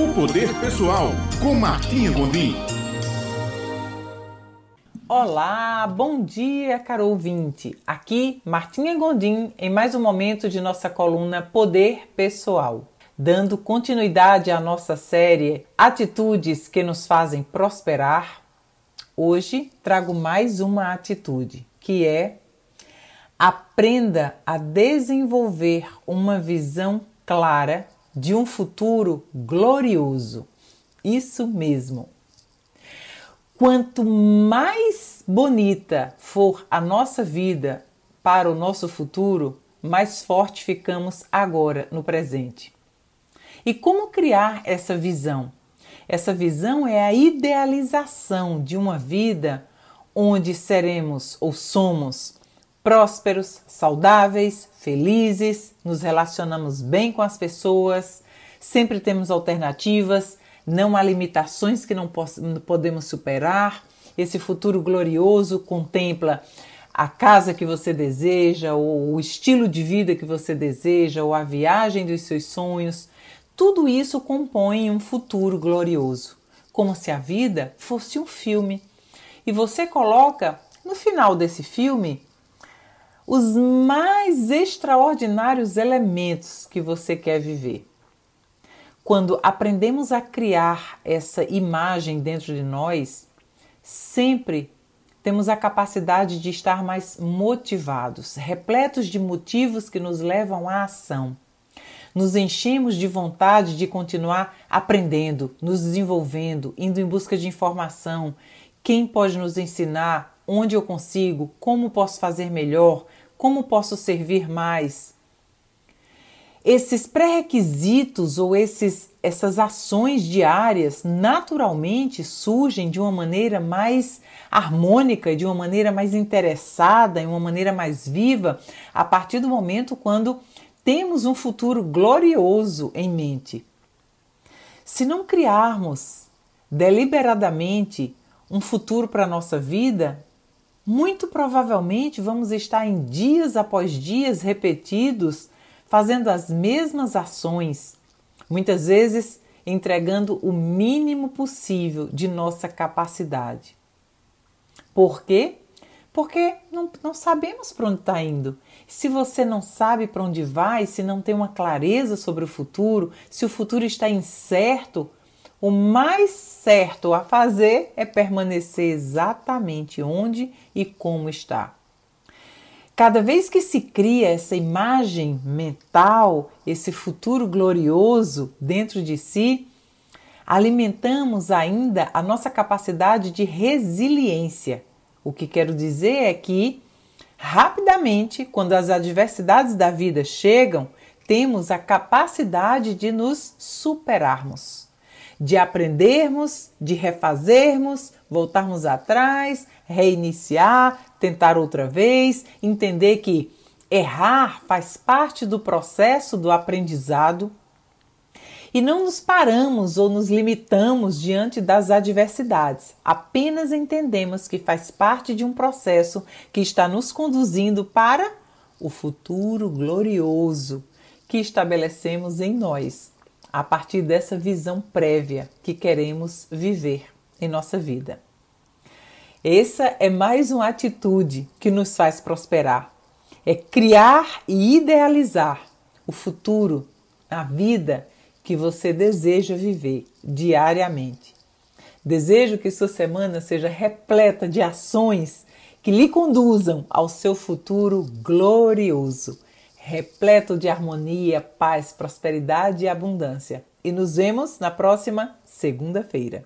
O Poder Pessoal, com Martinha Gondim. Olá, bom dia, caro ouvinte. Aqui, Martinha Gondim, em mais um momento de nossa coluna Poder Pessoal. Dando continuidade à nossa série Atitudes que nos fazem prosperar, hoje trago mais uma atitude, que é aprenda a desenvolver uma visão clara de um futuro glorioso. Isso mesmo. Quanto mais bonita for a nossa vida para o nosso futuro, mais forte ficamos agora no presente. E como criar essa visão? Essa visão é a idealização de uma vida onde seremos ou somos prósperos, saudáveis, felizes, nos relacionamos bem com as pessoas, sempre temos alternativas, não há limitações que não podemos superar. Esse futuro glorioso contempla a casa que você deseja, ou o estilo de vida que você deseja, ou a viagem dos seus sonhos. Tudo isso compõe um futuro glorioso, como se a vida fosse um filme. E você coloca no final desse filme os mais extraordinários elementos que você quer viver. Quando aprendemos a criar essa imagem dentro de nós, sempre temos a capacidade de estar mais motivados, repletos de motivos que nos levam à ação. Nos enchemos de vontade de continuar aprendendo, nos desenvolvendo, indo em busca de informação. Quem pode nos ensinar? Onde eu consigo? Como posso fazer melhor? Como posso servir mais? Esses pré-requisitos ou esses, essas ações diárias naturalmente surgem de uma maneira mais harmônica, de uma maneira mais interessada, em uma maneira mais viva, a partir do momento quando temos um futuro glorioso em mente. Se não criarmos deliberadamente um futuro para a nossa vida, muito provavelmente vamos estar em dias após dias repetidos fazendo as mesmas ações, muitas vezes entregando o mínimo possível de nossa capacidade. Por quê? Porque não, não sabemos para onde está indo. Se você não sabe para onde vai, se não tem uma clareza sobre o futuro, se o futuro está incerto, o mais certo a fazer é permanecer exatamente onde e como está. Cada vez que se cria essa imagem mental, esse futuro glorioso dentro de si, alimentamos ainda a nossa capacidade de resiliência. O que quero dizer é que, rapidamente, quando as adversidades da vida chegam, temos a capacidade de nos superarmos de aprendermos, de refazermos, voltarmos atrás, reiniciar, tentar outra vez, entender que errar faz parte do processo do aprendizado e não nos paramos ou nos limitamos diante das adversidades, apenas entendemos que faz parte de um processo que está nos conduzindo para o futuro glorioso que estabelecemos em nós a partir dessa visão prévia que queremos viver em nossa vida. Essa é mais uma atitude que nos faz prosperar. É criar e idealizar o futuro, a vida que você deseja viver diariamente. Desejo que sua semana seja repleta de ações que lhe conduzam ao seu futuro glorioso repleto de harmonia, paz, prosperidade e abundância. E nos vemos na próxima segunda-feira.